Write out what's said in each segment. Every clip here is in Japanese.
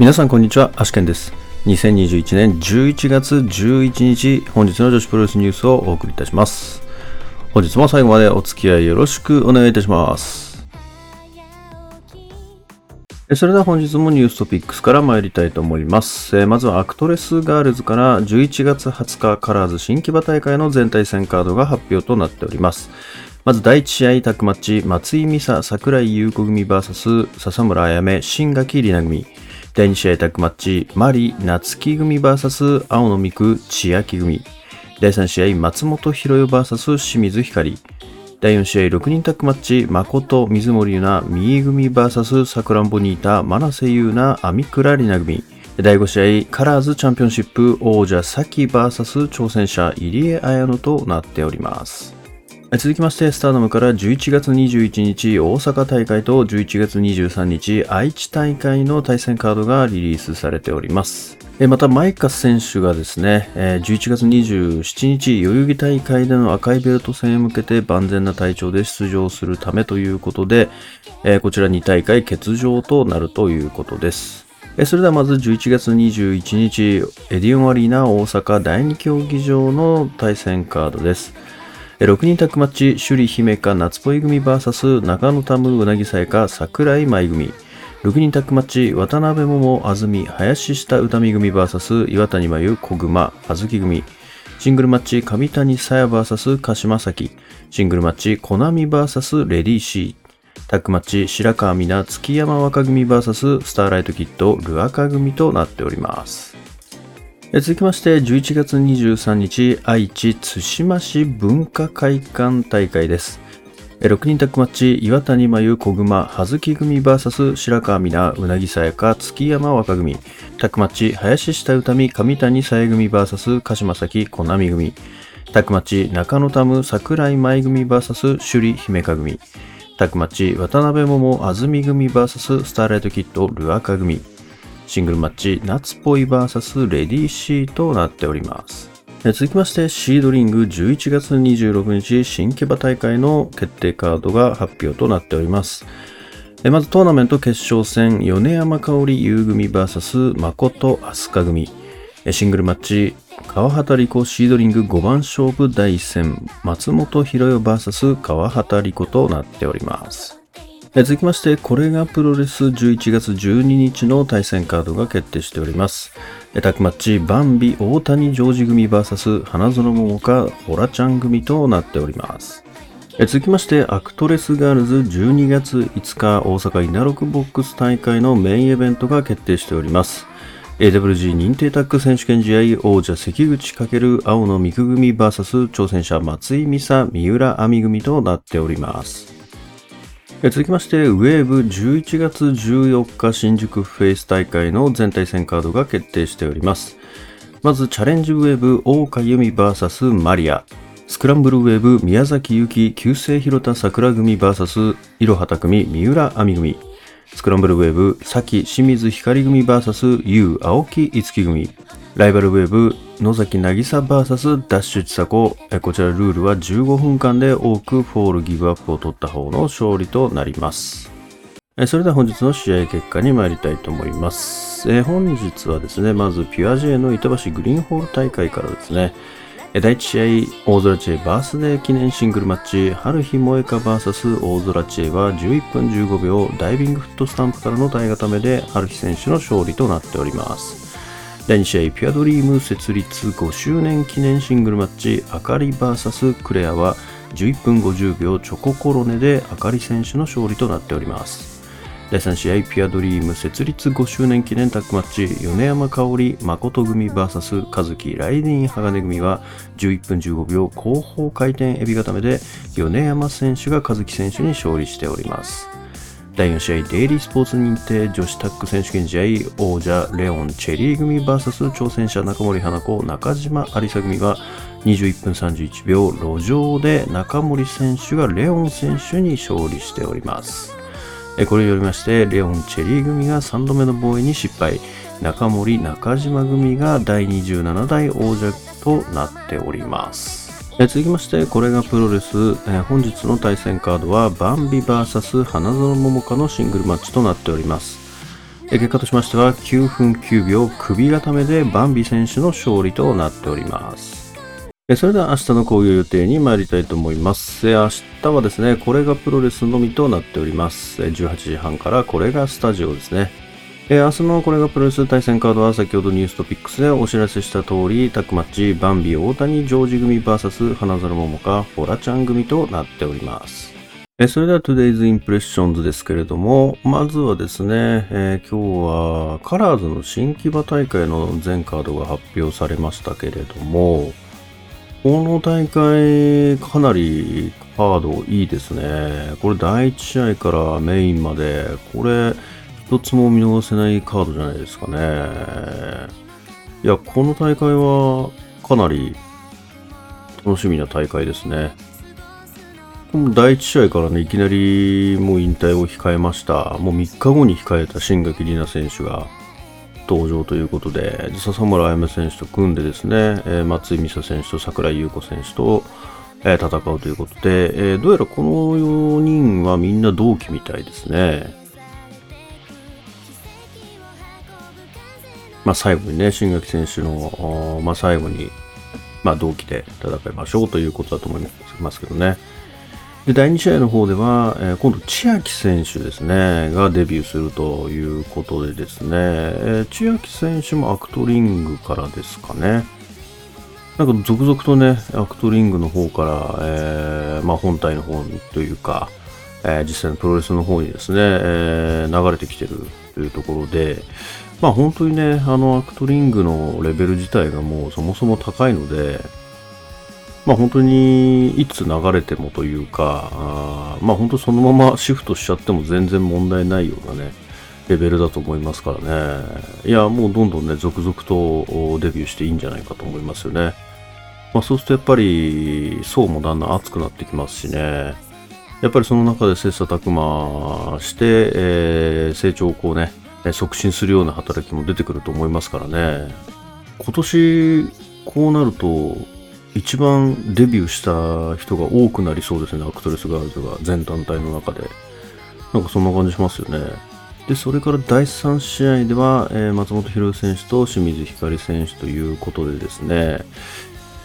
皆さんこんにちは、アシケンです。2021年11月11日、本日の女子プロレスニュースをお送りいたします。本日も最後までお付き合いよろしくお願いいたします。それでは本日もニューストピックスから参りたいと思います。えまずはアクトレスガールズから11月20日カラーズ新木場大会の全対戦カードが発表となっております。まず第1試合タッグマッチ、松井珠紗、桜井裕子組 VS 笹村あやめ、新垣里奈組。第2試合タッグマッチ、マリ、夏木組 VS 青野美久、千秋組。第3試合、松本博代 VS 清水光。第4試合、6人タッグマッチ、誠、水森優奈、三重組 VS さくらんぼニータ、真瀬優奈、網倉里奈組。第5試合、カラーズチャンピオンシップ王者、崎 VS 挑戦者、入江彩乃となっております。続きまして、スターダムから11月21日大阪大会と11月23日愛知大会の対戦カードがリリースされております。また、マイカ選手がですね、11月27日代々木大会での赤いベルト戦へ向けて万全な体調で出場するためということで、こちら2大会欠場となるということです。それではまず11月21日、エディオンアリーナ大阪第2競技場の対戦カードです。6人タッグマッチ、首里姫香夏ぽい組 VS 中野タムうなぎさやか桜井舞組。6人タッグマッチ、渡辺桃安住林下歌見組 VS 岩谷真由小熊あずき組。シングルマッチ、上谷さや VS 鹿島咲。シングルマッチ、コナミ VS レディーシー。タッグマッチ、白川美奈月山若組 VS スターライトキッドルアカ組となっております。続きまして、11月23日、愛知津島市文化会館大会です。6人タッグマッチ、岩谷真由小熊葉月組 VS 白川美奈うなぎさやか月山若組。タッグマッチ、林下歌美上谷さえ組 VS 鹿島咲小波組。タッグマッチ、中野タム桜井舞組 VS 首里姫香組。タッグマッチ、渡辺桃安住組 VS スターライトキッドルアカ組。シングルマッチ、夏っぽい VS レディーシーとなっております。続きまして、シードリング11月26日新木場大会の決定カードが発表となっております。まずトーナメント決勝戦、米山香織優組 VS 誠飛鳥組。シングルマッチ、川畑理子シードリング5番勝負第1戦、松本博代 VS 川畑理子となっております。続きまして、これがプロレス11月12日の対戦カードが決定しております。タッグマッチ、バンビ大谷ジョージ組 VS 花園桃香ホラちゃん組となっております。続きまして、アクトレスガールズ12月5日大阪稲六ボックス大会のメインイベントが決定しております。AWG 認定タッグ選手権試合王者関口翔青野未来組 VS 挑戦者松井珠紗三浦亜美組となっております。続きまして、ウェーブ11月14日新宿フェイス大会の全対戦カードが決定しております。まず、チャレンジウェーブ桜花由美 VS マリア。スクランブルウェーブ宮崎ゆき旧姓広田桜組 VS いろはた組三浦亜美組。スクランブルウェーブ崎清水光組 VS 優青木いつき組。ライバルウェーブ野崎渚 VS ダッシュ千佐子。こちらルールは15分間で多くフォールギブアップを取った方の勝利となります。それでは本日の試合結果に参りたいと思います。本日はですね、まずピュア J の板橋グリーンホール大会からですね、第1試合、大空知恵バースデー記念シングルマッチ、春日萌香 VS 大空知恵は11分15秒ダイビングフットスタンプからの体固めで春日選手の勝利となっております。第2試合、ピュアドリーム設立5周年記念シングルマッチ、あかり VS クレアは11分50秒チョココロネであかり選手の勝利となっております。第3試合、ピュアドリーム設立5周年記念タッグマッチ、米山香織誠組 VS 和樹ライディン鋼組は11分15秒後方回転エビ固めで米山選手が和樹選手に勝利しております。第4試合、デイリースポーツ認定女子タッグ選手権試合、王者レオン・チェリー組 VS 挑戦者中森花子、中島有沙組は21分31秒路上で中森選手がレオン選手に勝利しております。これによりまして、レオン・チェリー組が3度目の防衛に失敗、中森・中島組が第27代王者となっております。え続きまして、これがプロレス、え本日の対戦カードは、バンビ VS 花園桃香のシングルマッチとなっておりますえ。結果としましては9分9秒首固めでバンビ選手の勝利となっております。それでは明日の興行予定に参りたいと思います。明日はですね、これがプロレスのみとなっております。18時半からこれがスタジオですね。え明日のこれがプロレス対戦カードは先ほどニューストピックスでお知らせした通り、タックマッチ、バンビ、大谷、ジョージ組 VS 花園桃香、ホラちゃん組となっておりますえ。それでは Today's Impressions ですけれども、まずはですね、えー、今日はカラーズの新木場大会の全カードが発表されましたけれども、この大会、かなりカードいいですね。これ第1試合からメインまで、これ、一つも見逃せないカードじゃないですかね。いや、この大会はかなり楽しみな大会ですね。この第1試合からね、いきなりもう引退を控えました。もう3日後に控えた新垣里奈選手が、登場ということで、笹村彩芽選手と組んでですね、え松井美沙選手と櫻井優子選手と、え戦うということで、えどうやらこの4人はみんな同期みたいですね。まあ、最後にね、新垣選手の、まあ、最後に、まあ、同期で戦いましょうということだと思いますけどね。で、第2試合の方では、えー、今度、千秋選手ですね、がデビューするということでですね、えー、千秋選手もアクトリングからですかね。なんか続々とね、アクトリングの方から、えー、まあ本体の方にというか、えー、実際のプロレスの方にですね、えー、流れてきてるというところで、まあ本当にね、あのアクトリングのレベル自体がもうそもそも高いので、まあ本当にいつ流れてもというか、あまあ本当そのままシフトしちゃっても全然問題ないようなね、レベルだと思いますからね。いや、もうどんどんね、続々とデビューしていいんじゃないかと思いますよね。まあそうするとやっぱり層もだんだん厚くなってきますしね。やっぱりその中で切磋琢磨して、えー、成長をこうね促進するような働きも出てくると思いますからね。今年、こうなると、一番デビューした人が多くなりそうですね、アクトレスガールズが全団体の中で。なんかそんな感じしますよね。で、それから第3試合では、えー、松本博選手と清水ひかり選手ということでですね、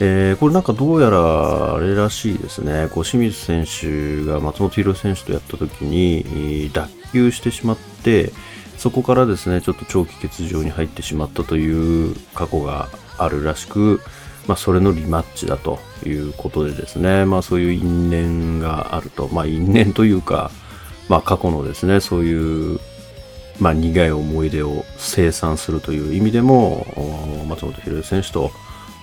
えー、これなんかどうやらあれらしいですね、こう清水選手が松本博選手とやった時に脱臼してしまって、そこからですね、ちょっと長期欠場に入ってしまったという過去があるらしく、まあ、それのリマッチだということでですね、まあ、そういう因縁があると、まあ、因縁というか、まあ、過去のですね、そういう、まあ、苦い思い出を清算するという意味でも、松本博選手と、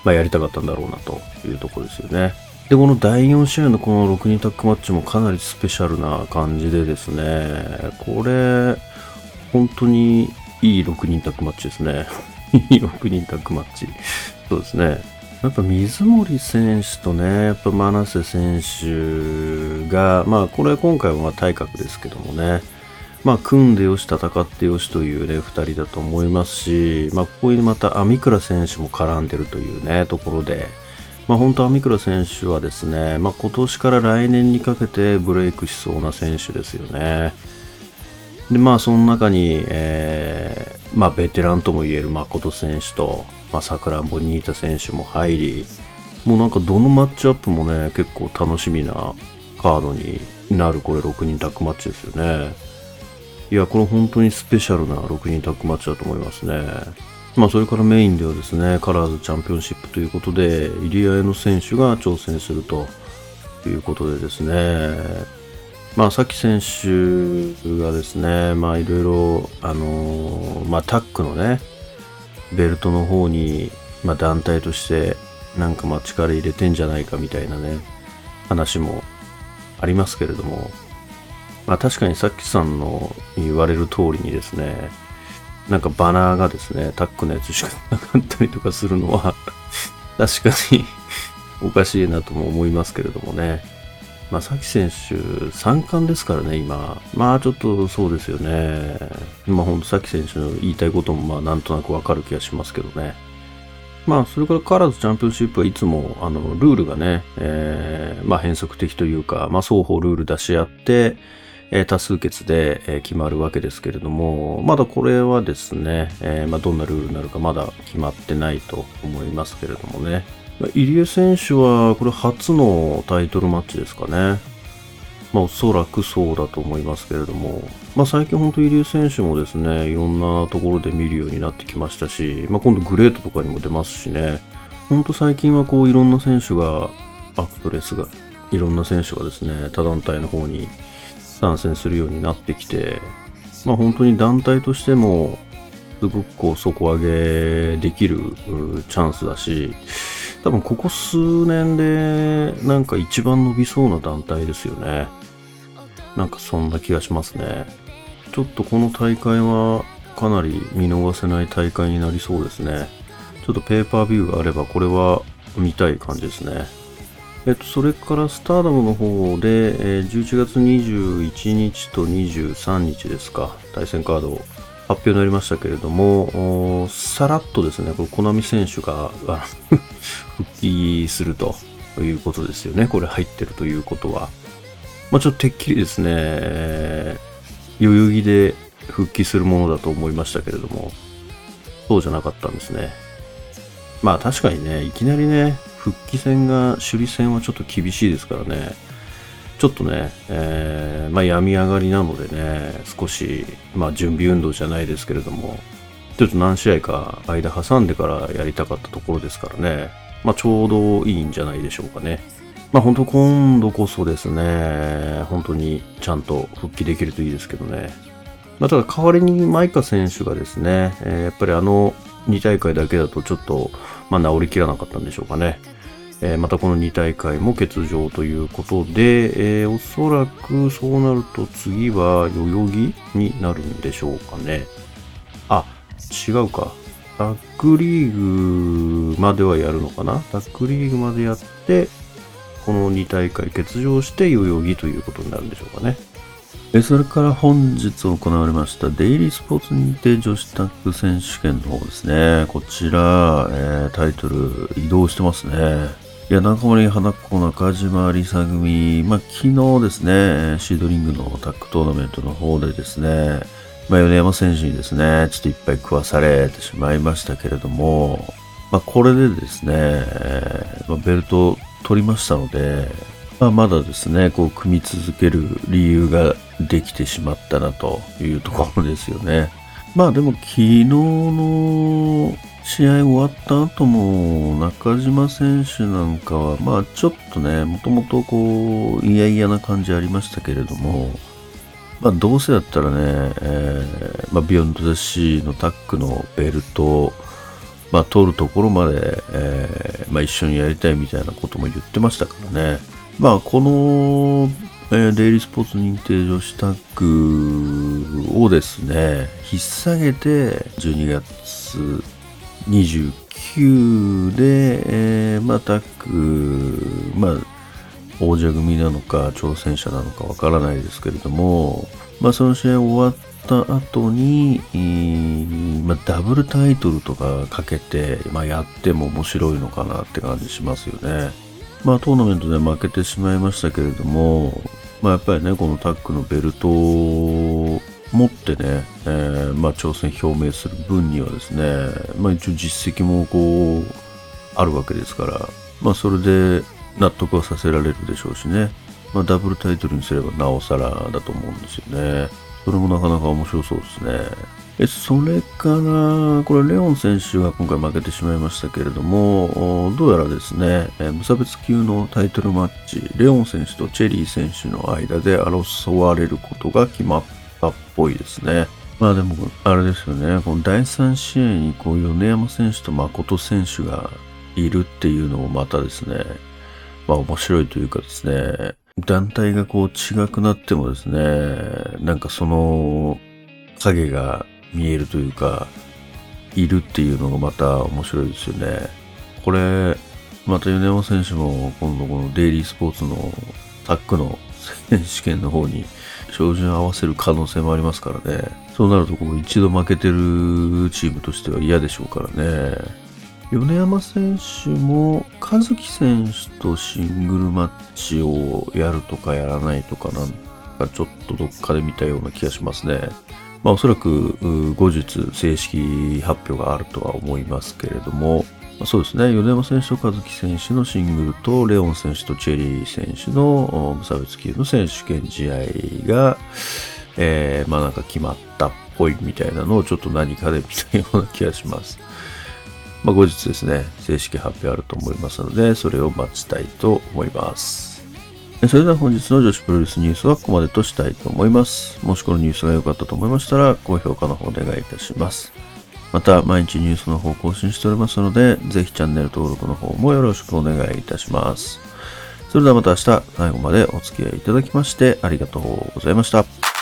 まあ、やりたかったんだろうなというところですよね。で、この第4試合のこの6人タッグマッチもかなりスペシャルな感じでですね、これ、本当にいい6人タッグマッチですね。いい6人タッグマッチ。そうですね。やっぱ水森選手とね、やっぱ真瀬選手が、まあこれ今回はま体格ですけどもね、まあ組んでよし、戦ってよしというね、二人だと思いますし、まあここにまた網倉選手も絡んでるというね、ところで、まあ本当網倉選手はですね、まあ今年から来年にかけてブレイクしそうな選手ですよね。で、まあその中に、えー、まあベテランとも言える誠選手と、まあ、さくらんぼニータ選手も入り、もうなんかどのマッチアップもね、結構楽しみなカードになるこれ6人タッグマッチですよね。いや、これ本当にスペシャルな6人タッグマッチだと思いますね。まあそれからメインではですね、カラーズチャンピオンシップということで、入江の選手が挑戦するということでですね、まあさっき選手がですね、まあいろいろ、あのー、まあタックのね、ベルトの方に、まあ、団体としてなんかま力入れてんじゃないかみたいなね話もありますけれどもまあ確かにさっきさんの言われる通りにですねなんかバナーがですねタックのやつしかなかったりとかするのは 確かに おかしいなとも思いますけれどもね。まあ、さき選手、3冠ですからね、今。まあ、ちょっとそうですよね。まあ、ほんと、さき選手の言いたいことも、まあ、なんとなくわかる気がしますけどね。まあ、それからカラーズチャンピオンシップはいつも、あの、ルールがね、えー、まあ、変則的というか、まあ、双方ルール出し合って、えー多数決で、え決まるわけですけれども、まだこれはですね、えーまあ、どんなルールになるかまだ決まってないと思いますけれどもね。入江選手はこれ初のタイトルマッチですかね。まあ、おそらくそうだと思いますけれども、まあ、最近本当入江選手もですね、いろんなところで見るようになってきましたし、まあ、今度グレートとかにも出ますしね、本当最近はこういろんな選手が、アクトレスが、いろんな選手がですね、他団体の方に参戦するようになってきて、まあ本当に団体としても、すごくこう底上げできるチャンスだし、多分ここ数年でなんか一番伸びそうな団体ですよね。なんかそんな気がしますね。ちょっとこの大会はかなり見逃せない大会になりそうですね。ちょっとペーパービューがあればこれは見たい感じですね。えっと、それからスターダムの方で、え11月21日と23日ですか、対戦カード発表になりましたけれども、さらっとですね、これ、コナミ選手が 復帰するということですよね。これ入ってるということは。まあちょっとてっきりですね、えー代々木で復帰するものだと思いましたけれども、そうじゃなかったんですね。まあ確かにね、いきなりね、復帰戦が、首里戦はちょっと厳しいですからね、ちょっとね、えーまあ病み上がりなのでね、少し、まあ準備運動じゃないですけれども、ちょっと何試合か間挟んでからやりたかったところですからね、まあちょうどいいんじゃないでしょうかね。まあ本当今度こそですね、本当にちゃんと復帰できるといいですけどね。まあ、ただ代わりにマイカ選手がですね、えーやっぱりあの2大会だけだとちょっと、まあ、治りきらなかったんでしょうかね。えーまたこの2大会も欠場ということで、えーおそらくそうなると次は代々木になるんでしょうかね。あ、違うか。タッグリーグまではやるのかな？タッグリーグまでやって、この2大会欠場して代々木ということになるんでしょうかね。それから本日行われましたデイリースポーツ認定女子タッグ選手権の方ですね。こちら、えータイトル移動してますね。いや、中森花子、中島りさ組、まあ、昨日ですね、シードリングのタッグトーナメントの方でですね、まあ、米山選手にですね、ちょっといっぱい食わされてしまいましたけれども、まあ、これでですね、まあ、ベルトを取りましたので、まあ、まだですね、こう、組み続ける理由ができてしまったなというところですよね。まあでも昨日の試合終わった後も中島選手なんかはまあちょっとね、もともとこう嫌々な感じありましたけれども、まあどうせだったらね、えーまあ Beyond the Sea のタッグのベルトをまあ取るところまで、えーまあ一緒にやりたいみたいなことも言ってましたからね。まあこのえーデイリースポーツ認定女子タッグをですね、引っ提げて12月29で、えーまあタッグ、まあ王者組なのか挑戦者なのかわからないですけれども、まあその試合終わった後に、えーまあダブルタイトルとかかけて、まあやっても面白いのかなって感じしますよね。まあトーナメントで負けてしまいましたけれども、まあやっぱりね、このタッグのベルト持ってね、えーまあ挑戦表明する分にはですね、まあ一応実績もこう、あるわけですから、まあそれで納得はさせられるでしょうしね。まあダブルタイトルにすればなおさらだと思うんですよね。それもなかなか面白そうですね。えそれから、これレオン選手が今回負けてしまいましたけれども、どうやらですね、え無差別級のタイトルマッチ、レオン選手とチェリー選手の間で争われることが決まったっぽいですね。まあでも、あれですよね、この第3試合にこう米山選手と誠選手がいるっていうのもまたですね、まあ面白いというかですね、団体がこう違くなってもですね、なんかその影が見えるというか、いるっていうのがまた面白いですよね。これ、また米山選手も今度このデイリースポーツのタッグの選手権の方に照準合わせる可能性もありますからね。そうなるとこう一度負けてるチームとしては嫌でしょうからね。米山選手も和樹選手とシングルマッチをやるとかやらないとかなんかちょっとどっかで見たような気がしますね。まあおそらく後日正式発表があるとは思いますけれども、そうですね、米山選手と和樹選手のシングルと、レオン選手とチェリー選手の無差別級の選手権試合が、えー、まあなんか決まったっぽいみたいなのをちょっと何かで見たような気がします。まあ後日ですね、正式発表あると思いますので、それを待ちたいと思います。それでは本日の女子プロレスニュースはここまでとしたいと思います。もしこのニュースが良かったと思いましたら、高評価の方お願いいたします。また、毎日ニュースの方更新しておりますので、ぜひチャンネル登録の方もよろしくお願いいたします。それではまた明日、最後までお付き合いいただきましてありがとうございました。